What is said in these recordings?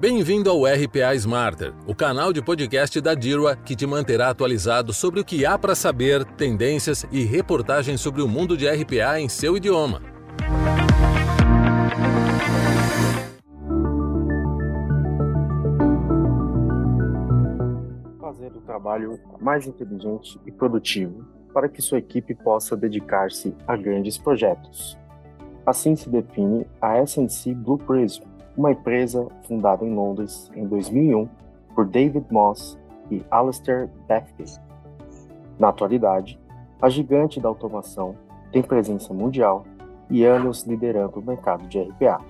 Bem-vindo ao RPA Smarter, o canal de podcast da DIRWA que te manterá atualizado sobre o que há para saber, tendências e reportagens sobre o mundo de RPA em seu idioma. Fazer o trabalho mais inteligente e produtivo para que sua equipe possa dedicar-se a grandes projetos. Assim se define a SNC Blue Prism, uma empresa fundada em Londres em 2001 por David Moss e Alistair Bethke. Na atualidade, a gigante da automação tem presença mundial e anos liderando o mercado de RPA.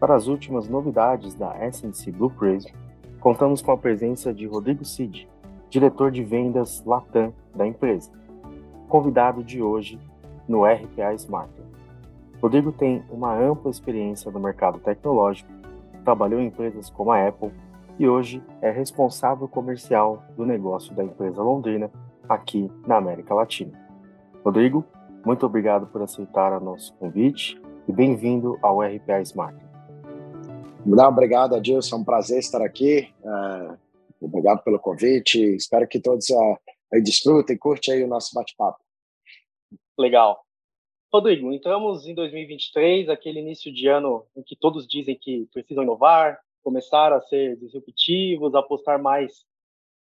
Para as últimas novidades da SNC Blue Prism, contamos com a presença de Rodrigo Cid, diretor de vendas Latam da empresa, convidado de hoje no RPA Smart. Rodrigo tem uma ampla experiência no mercado tecnológico, trabalhou em empresas como a Apple e hoje é responsável comercial do negócio da empresa londrina aqui na América Latina. Rodrigo, muito obrigado por aceitar o nosso convite e bem-vindo ao RPA Smart. Não, obrigado, Adilson. É um prazer estar aqui. Uh, obrigado pelo convite. Espero que todos uh, desfrutem e curtem aí o nosso bate-papo. Legal. Rodrigo, entramos em 2023, aquele início de ano em que todos dizem que precisam inovar, começar a ser disruptivos, apostar mais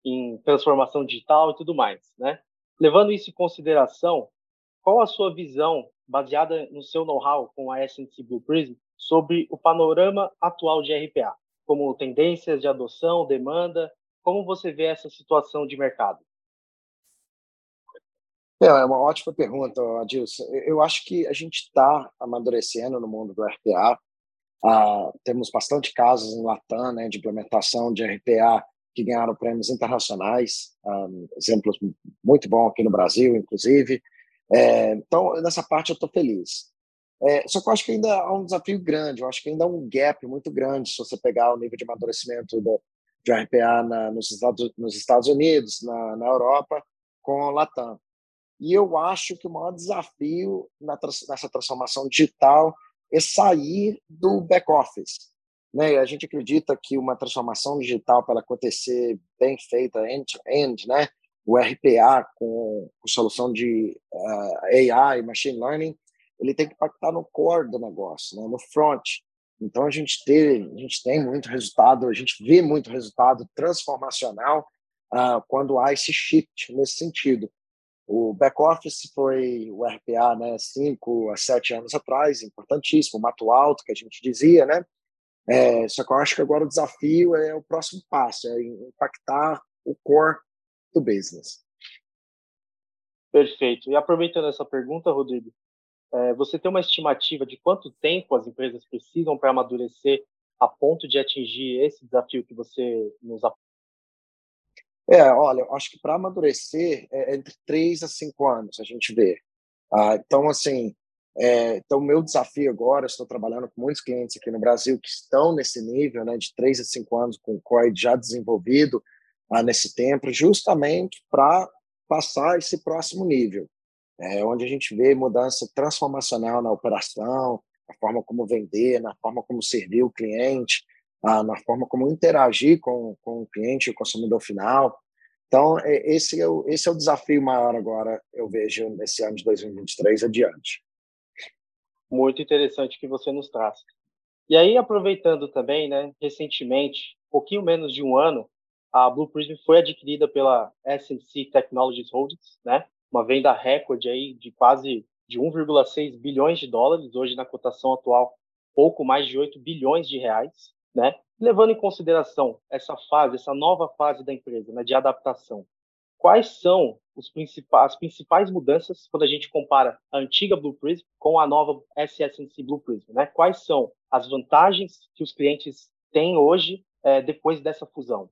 em transformação digital e tudo mais, né? Levando isso em consideração, qual a sua visão, baseada no seu know-how com a SNC Blue Prism, sobre o panorama atual de RPA, como tendências de adoção, demanda, como você vê essa situação de mercado? É, é uma ótima pergunta, Adilson. Eu acho que a gente está amadurecendo no mundo do RPA. Ah, temos bastante casos em Latam né, de implementação de RPA que ganharam prêmios internacionais, um, ah, exemplos muito bom aqui no Brasil, inclusive. É, então, nessa parte eu estou feliz. É, só que eu acho que ainda há um desafio grande, eu acho que ainda há um gap muito grande se você pegar o nível de amadurecimento do, de RPA na, nos, Estados, nos Estados Unidos, na, na Europa, com o Latam. E eu acho que o maior desafio nessa transformação digital é sair do back-office. Né? A gente acredita que uma transformação digital, para acontecer bem feita, end-to-end, né? o RPA com, com solução de uh, AI, machine learning, ele tem que impactar no core do negócio, né? no front. Então a gente tem, a gente tem muito resultado, a gente vê muito resultado transformacional uh, quando há esse shift nesse sentido. O back-office foi o RPA, né, cinco a sete anos atrás, importantíssimo, mato alto, que a gente dizia, né? É, só que eu acho que agora o desafio é o próximo passo, é impactar o core do business. Perfeito. E aproveitando essa pergunta, Rodrigo, é, você tem uma estimativa de quanto tempo as empresas precisam para amadurecer a ponto de atingir esse desafio que você nos é, olha, acho que para amadurecer é entre três a cinco anos a gente vê. Ah, então, assim, é, então meu desafio agora, estou trabalhando com muitos clientes aqui no Brasil que estão nesse nível, né, de três a cinco anos com o COI já desenvolvido ah, nesse tempo, justamente para passar esse próximo nível, é, onde a gente vê mudança transformacional na operação, na forma como vender, na forma como servir o cliente, ah, na forma como interagir com, com o cliente, o consumidor final. Então, é, esse é, o, esse é o desafio maior agora, eu vejo, nesse ano de 2023 adiante. Muito interessante que você nos traz. E aí, aproveitando também, né, recentemente, pouquinho menos de um ano, a Blue Prism foi adquirida pela SNC Technologies Holdings, né, uma venda recorde aí de quase de 1,6 bilhões de dólares, hoje na cotação atual, pouco mais de 8 bilhões de reais né? Levando em consideração essa fase, essa nova fase da empresa, né, de adaptação, quais são principais, as principais mudanças quando a gente compara a antiga Blue Prism com a nova SSNC Blue Prism, né? Quais são as vantagens que os clientes têm hoje é, depois dessa fusão?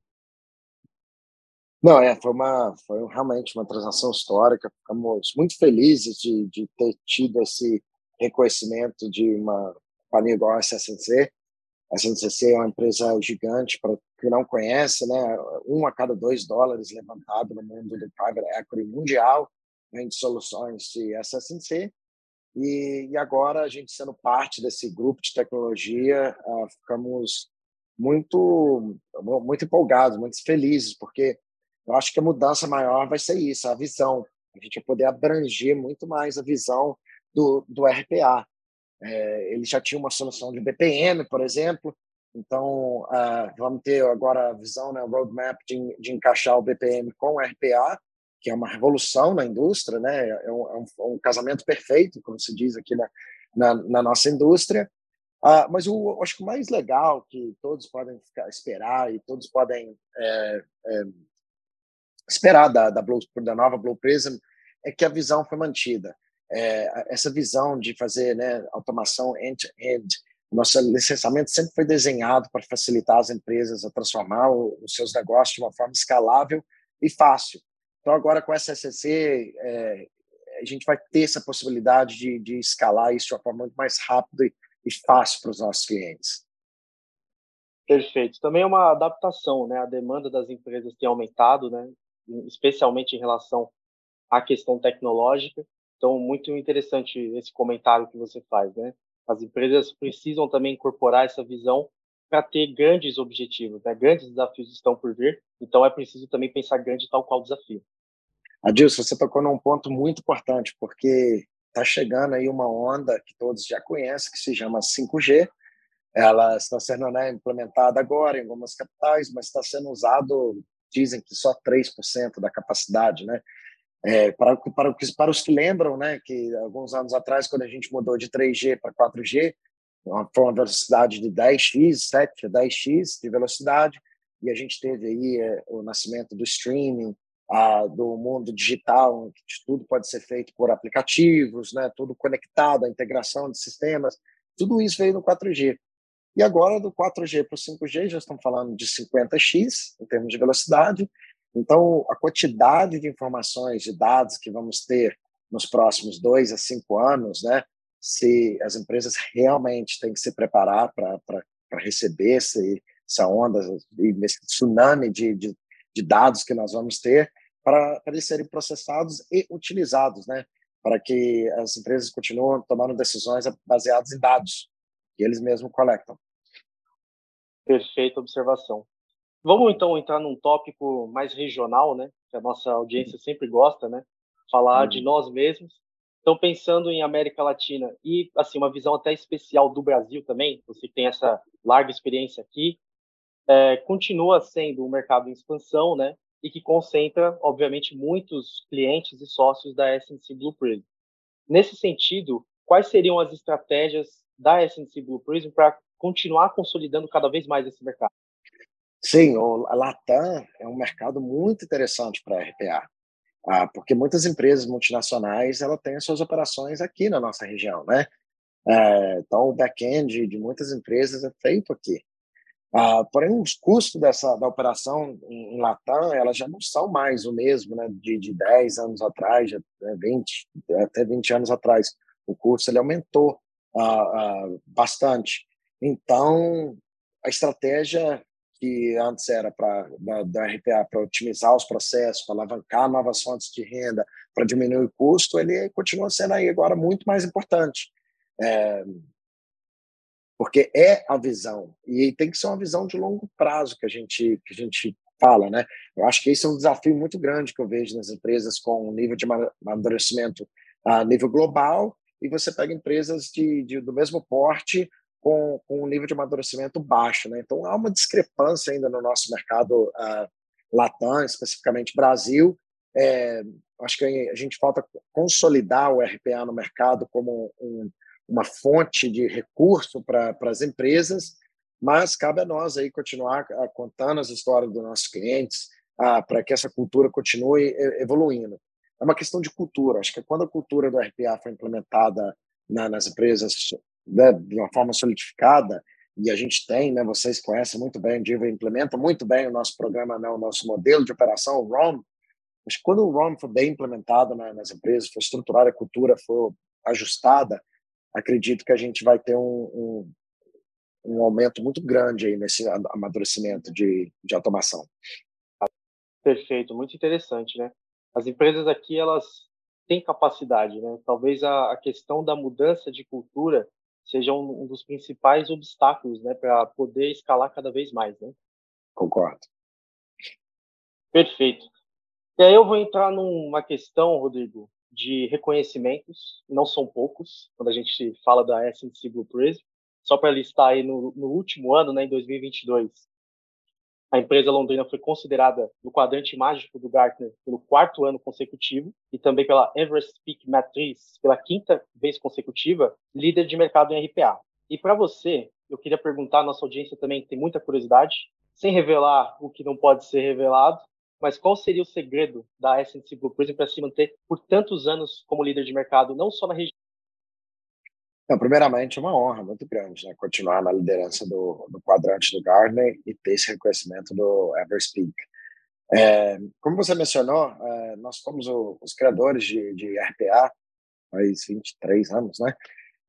Não, é, foi uma, foi realmente uma transação histórica. Ficamos muito felizes de, de ter tido esse reconhecimento de uma companhia igual a SSNC. A SNCC é uma empresa gigante, para quem não conhece, né? um a cada dois dólares levantado no mundo do private equity mundial vem de soluções de SSNC. E, e agora, a gente sendo parte desse grupo de tecnologia, uh, ficamos muito, muito empolgados, muito felizes, porque eu acho que a mudança maior vai ser isso, a visão. A gente vai poder abranger muito mais a visão do, do RPA. É, ele já tinha uma solução de BPM, por exemplo, então uh, vamos ter agora a visão, né, roadmap de, de encaixar o BPM com o RPA, que é uma revolução na indústria, né? É um, é um, é um casamento perfeito, como se diz aqui na, na, na nossa indústria. Uh, mas o, acho que o mais legal que todos podem ficar, esperar e todos podem é, é, esperar da, da, Blue, da nova Blue Prism é que a visão foi mantida. É, essa visão de fazer né, automação end-to-end, nosso licenciamento sempre foi desenhado para facilitar as empresas a transformar os seus negócios de uma forma escalável e fácil. Então, agora com essa SCC, é, a gente vai ter essa possibilidade de, de escalar isso de uma forma muito mais rápida e, e fácil para os nossos clientes. Perfeito. Também é uma adaptação, né? A demanda das empresas tem aumentado, né? Especialmente em relação à questão tecnológica. Então, muito interessante esse comentário que você faz, né? As empresas precisam também incorporar essa visão para ter grandes objetivos, né? Grandes desafios estão por vir. Então, é preciso também pensar grande tal qual desafio. Adilson, você tocou num ponto muito importante, porque está chegando aí uma onda que todos já conhecem, que se chama 5G. Ela está sendo né, implementada agora em algumas capitais, mas está sendo usado, dizem que só 3% da capacidade, né? É, para, para, para os que lembram, né, que alguns anos atrás, quando a gente mudou de 3G para 4G, foi uma velocidade de 10x, 7 a 10x de velocidade, e a gente teve aí é, o nascimento do streaming, a, do mundo digital, que tudo pode ser feito por aplicativos, né, tudo conectado, a integração de sistemas, tudo isso veio no 4G. E agora, do 4G para o 5G, já estamos falando de 50x em termos de velocidade. Então, a quantidade de informações, de dados que vamos ter nos próximos dois a cinco anos, né, se as empresas realmente têm que se preparar para receber esse, essa onda, esse tsunami de, de, de dados que nós vamos ter para, eles serem processados e utilizados, né? Para que as empresas continuem tomando decisões baseadas em dados que eles mesmos coletam. Perfeita observação. Vamos então entrar num tópico mais regional, né? Que a nossa audiência sempre gosta, né? Falar de nós mesmos. Então, pensando em América Latina e assim uma visão até especial do Brasil também, você tem essa larga experiência aqui, é, continua sendo um mercado em expansão, né? E que concentra, obviamente, muitos clientes e sócios da SNC Blue Prism. Nesse sentido, quais seriam as estratégias da SNC Blue Prism para continuar consolidando cada vez mais esse mercado? Sim, o, Latam é um mercado muito interessante para a RPA, ah, porque muitas empresas multinacionais ela têm as suas operações aqui na nossa região, né? É, então, o back-end de muitas empresas é feito aqui. Ah, porém, os custos dessa, da operação em, Latam, elas já não são mais o mesmo né, de, de 10 anos atrás, já, 20, né, até 20 anos atrás. O custo ele aumentou ah, bastante. Então, a estratégia que antes era para da, da RPA para otimizar os processos, para alavancar novas fontes de renda, para diminuir o custo, ele continua sendo aí agora muito mais importante. É, porque é a visão e tem que ser uma visão de longo prazo que a gente que a gente fala, né? Eu acho que esse é um desafio muito grande que eu vejo nas empresas com um nível de amadurecimento a nível global e você pega empresas de, de do mesmo porte com, com um nível de amadurecimento baixo, né? Então há uma discrepância ainda no nosso mercado uh, Latam, especificamente Brasil. É, acho que a gente falta consolidar o RPA no mercado como um, uma fonte de recurso para as empresas, mas cabe a nós aí continuar ah, contando as histórias dos nossos clientes ah, para que essa cultura continue evoluindo. É uma questão de cultura. Acho que quando a cultura do RPA foi implementada na, nas empresas né, de uma forma solidificada, e a gente tem, né, vocês conhecem muito bem, o Diva implementa muito bem o nosso programa, né, o nosso modelo de operação, o ROM. Mas quando o ROM for bem implementado né, nas empresas, for estruturada, a cultura for ajustada, acredito que a gente vai ter um, um, um aumento muito grande aí nesse amadurecimento de, de automação. Perfeito, muito interessante, né? As empresas aqui, elas têm capacidade, né? Talvez a, a questão da mudança de cultura seja um, um dos principais obstáculos né, para poder escalar cada vez mais. Né? Concordo. Perfeito. E aí eu vou entrar numa questão, Rodrigo, de reconhecimentos, não são poucos, quando a gente fala da S&C Blue Prism. Só para listar aí, no, no, último ano, né, em 2022, a empresa londrina foi considerada no quadrante mágico do Gartner pelo quarto ano consecutivo e também pela Everest Peak Matrix pela quinta vez consecutiva, líder de mercado em RPA. E para você, eu queria perguntar, nossa audiência também tem muita curiosidade, sem revelar o que não pode ser revelado, mas qual seria o segredo da S&C Blue Prism para se manter por tantos anos como líder de mercado, não só na região? Não, primeiramente, é uma honra muito grande né, continuar na liderança do, do quadrante do Gartner e ter esse reconhecimento do Everspeak. É, como você mencionou, é, nós fomos o, os criadores de, de RPA faz 23 anos, né?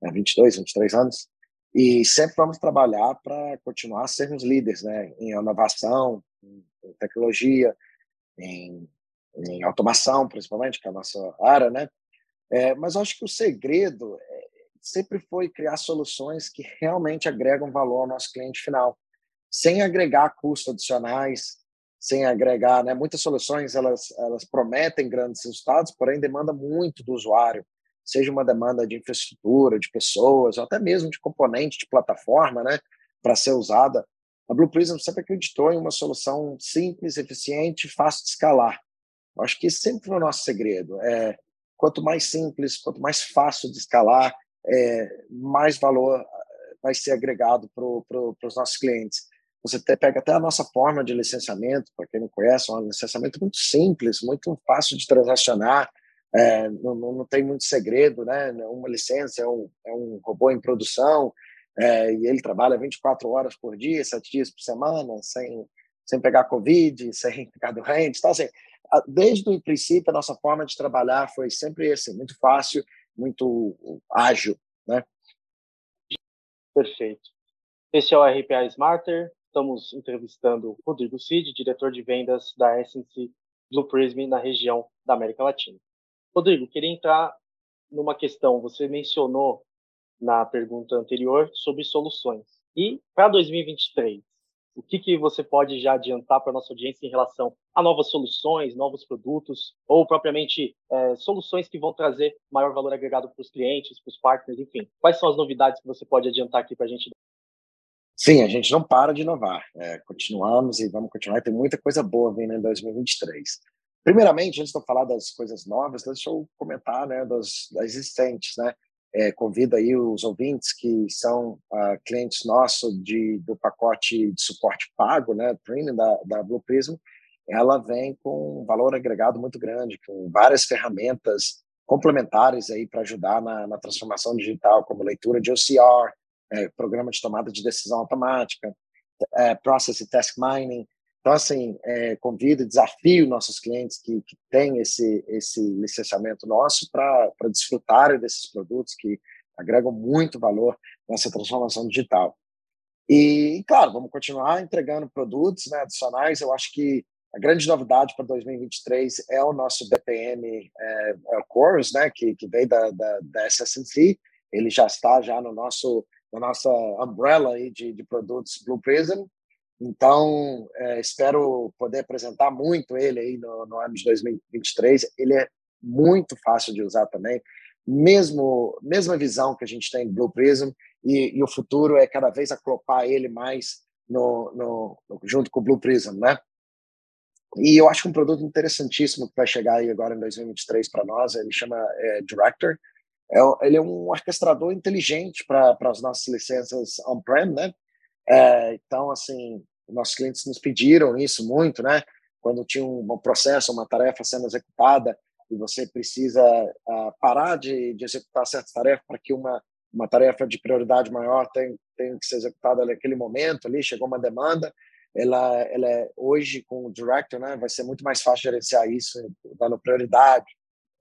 É, 22, 23 anos. E sempre vamos trabalhar para continuar sermos líderes né? em inovação, em tecnologia, em, em automação, principalmente, que é a nossa área, né? É, mas acho que o segredo sempre foi criar soluções que realmente agregam valor ao nosso cliente final, sem agregar custos adicionais, sem agregar, né? Muitas soluções elas elas prometem grandes resultados, porém demanda muito do usuário, seja uma demanda de infraestrutura, de pessoas, ou até mesmo de componente de plataforma, né, para ser usada. A Blue Prism sempre acreditou em uma solução simples, eficiente, fácil de escalar. Acho que sempre foi o nosso segredo. É, quanto mais simples, quanto mais fácil de escalar, é, mais valor eh, vai ser agregado para pro, os nossos clientes. Você até pega até a nossa forma de licenciamento, para quem não conhece, é um licenciamento muito simples, muito fácil de transacionar, é, não, não, tem muito segredo, né? Uma licença é um, é um robô em produção, é, e ele trabalha 24 horas por dia, 7 dias por semana, sem, sem pegar Covid, sem ficar doente. Então, assim, desde o princípio, a nossa forma de trabalhar foi sempre assim, muito fácil, muito ágil. Né? Perfeito. Esse é o RPA Smarter. Estamos entrevistando Rodrigo Cid, diretor de vendas da SNC Blue Prism na região da América Latina. Rodrigo, queria entrar numa questão. Você mencionou na pergunta anterior sobre soluções. E para 2023, o que, que você pode já adiantar para a nossa audiência em relação a novas soluções, novos produtos, ou propriamente é, soluções que vão trazer maior valor agregado para os clientes, para os partners, enfim? Quais são as novidades que você pode adiantar aqui para a gente? Sim, a gente não para de inovar. É, continuamos e vamos continuar. Tem muita coisa boa vindo em 2023. Primeiramente, antes de eu falar das coisas novas, deixa eu comentar né, das, das existentes. Né? É, convido aí os ouvintes que são uh, clientes nossos de, do pacote de suporte pago, né, Premium da, da Blue Prism, ela vem com um valor agregado muito grande, com várias ferramentas complementares aí para ajudar na, na, transformação digital, como leitura de OCR, é, programa de tomada de decisão automática, é, Process e Task Mining, então, assim, é, convido desafio nossos clientes que, que têm esse, esse licenciamento nosso para desfrutarem desses produtos que agregam muito valor nessa transformação digital. E, claro, vamos continuar entregando produtos né, adicionais. Eu acho que a grande novidade para 2023 é o nosso BPM é, é Course, né, que, que veio da, da, da SSNC. Ele já está já no nosso na nossa umbrella aí de, de produtos Blue Prism então, é, espero poder apresentar muito ele aí no, no de 2023. Ele é muito fácil de usar também, mesmo mesma visão que a gente tem do Blue Prism, e, e o futuro é cada vez acoplar ele mais no, no, no, junto com o Blue Prism, né? E eu acho um produto interessantíssimo que vai chegar aí agora em 2023 para nós, ele chama é, Director. É, ele é um orquestrador inteligente para as nossas licenças on-prem, né? É, então, assim, nossos clientes nos pediram isso muito, né? Quando tinha um processo, uma tarefa sendo executada e você precisa uh, parar de, de executar certas tarefas para que uma, uma tarefa de prioridade maior tenha, tenha que ser executada naquele momento ali, chegou uma demanda, ela, ela é, hoje com o Director, né, vai ser muito mais fácil gerenciar isso, dando prioridade,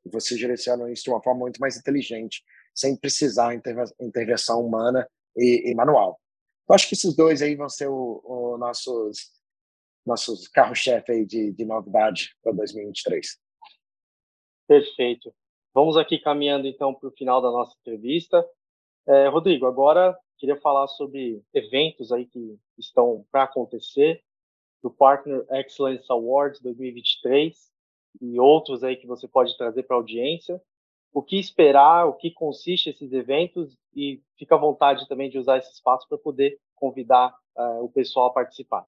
você gerenciando isso de uma forma muito mais inteligente, sem precisar intervenção humana e, e manual. Eu acho que esses dois aí vão ser os nossos, nossos carro-chefe aí de, de novidade para 2023. Perfeito. Vamos aqui caminhando então para o final da nossa entrevista. É, Rodrigo, agora queria falar sobre eventos aí que estão para acontecer, do Partner Excellence Awards 2023 e outros aí que você pode trazer para a audiência. O que esperar, o que consiste esses eventos e fica à vontade também de usar esse espaço para poder convidar uh, o pessoal a participar.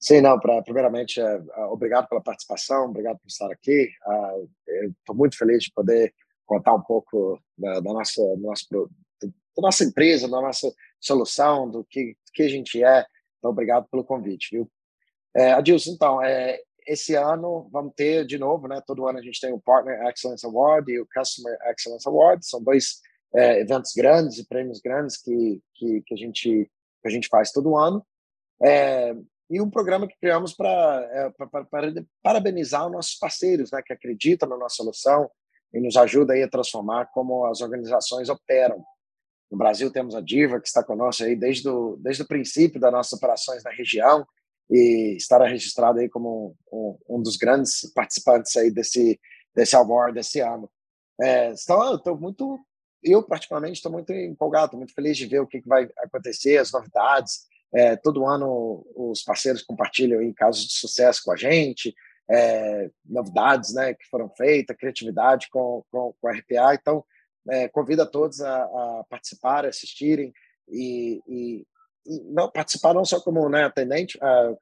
Sim, não, pra, primeiramente, é, obrigado pela participação, obrigado por estar aqui. Uh, Estou muito feliz de poder contar um pouco da, da nossa, do nosso, da nossa empresa, da nossa solução, do que, que a gente é. Então, obrigado pelo convite, viu? É, Adilson, então, é, esse ano vamos ter de novo, né? Todo ano a gente tem o Partner Excellence Award e o Customer Excellence Award. São dois é, eventos grandes e prêmios grandes que, que, que, a gente, que a gente faz todo ano. É, e um programa que criamos para é, parabenizar os nossos parceiros, né, que acreditam na nossa solução e nos ajuda aí a transformar como as organizações operam. No Brasil temos a Diva, que está conosco aí desde o, desde o princípio das nossas operações na região e estará registrado aí como um, um dos grandes participantes aí desse, desse award desse ano. É, então, eu estou muito, eu particularmente estou muito empolgado, muito feliz de ver o que, que vai acontecer, as novidades, é, todo ano os parceiros compartilham aí casos de sucesso com a gente, é, novidades né, que foram feitas, criatividade com, com, com a RPA. Então, é, convido a todos a, a participar, assistirem e, e, não participar não só como né, atendente, uh,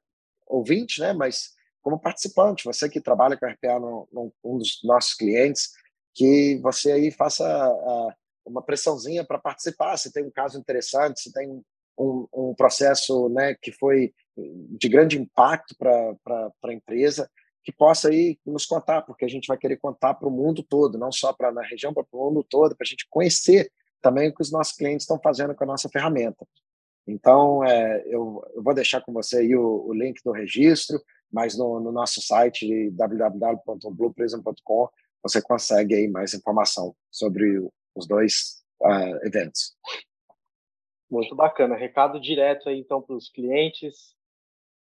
ouvinte, né, mas como participante. Você que trabalha com a RPA no, no, um dos nossos clientes, que você aí faça uh, uma pressãozinha para participar. Se tem um caso interessante, se tem um, um processo né, que foi de grande impacto para a empresa, que possa aí nos contar, porque a gente vai querer contar para o mundo todo, não só para na região, para o mundo todo, para a gente conhecer também o que os nossos clientes estão fazendo com a nossa ferramenta. Então, é, eu, eu, vou deixar com você aí o, o link do registro, mas no, no nosso site www.blueprism.com você consegue aí mais informação sobre os dois uh, eventos. Muito bacana. Recado direto aí, então, para os clientes,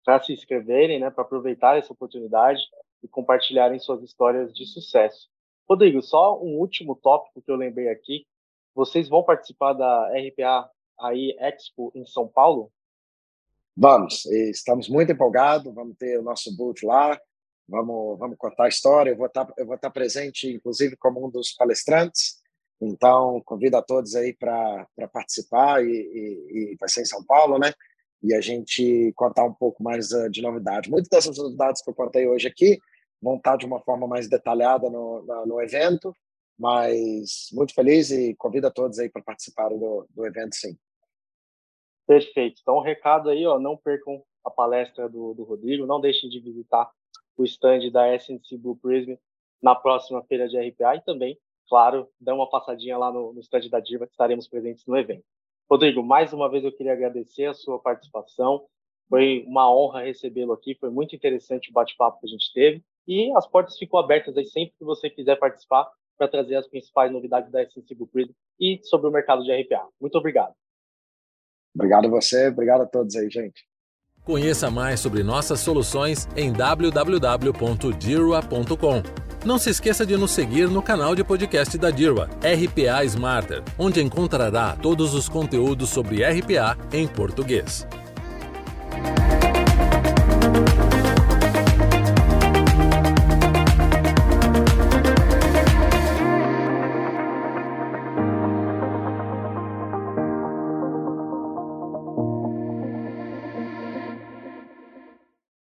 para se inscreverem, né, para aproveitar essa oportunidade e compartilharem suas histórias de sucesso. Rodrigo, só um último tópico que eu lembrei aqui. Vocês vão participar da RPA aí Expo em São Paulo? Vamos, estamos muito empolgados, vamos ter o nosso booth lá, vamos, vamos contar a história, eu vou estar, eu vou estar presente, inclusive, como um dos palestrantes, então, convido a todos aí para participar e, e, e, vai ser em São Paulo, né? E a gente contar um pouco mais uh, de novidade. Muitas dessas novidades que eu contei hoje aqui vão estar de uma forma mais detalhada no, no, no evento, mas muito feliz e convido a todos aí para participar do, do evento, sim. Perfeito. Então, um recado aí, ó, não percam a palestra do, do Rodrigo, não deixem de visitar o stand da SNC Blue Prism na próxima feira de RPA e também claro, dá uma passadinha lá no, no stand da Diva, que estaremos presentes no evento. Rodrigo, mais uma vez eu queria agradecer a sua participação. Foi uma honra recebê-lo aqui, foi muito interessante o bate-papo que a gente teve. E as portas ficam abertas aí sempre que você quiser participar para trazer as principais novidades da SNC Blueprint e sobre o mercado de RPA. Muito obrigado. Obrigado a você, obrigado a todos aí, gente. Conheça mais sobre nossas soluções em www.dirua.com. Não se esqueça de nos seguir no canal de podcast da Dirwa, RPA Smarter, onde encontrará todos os conteúdos sobre RPA em português.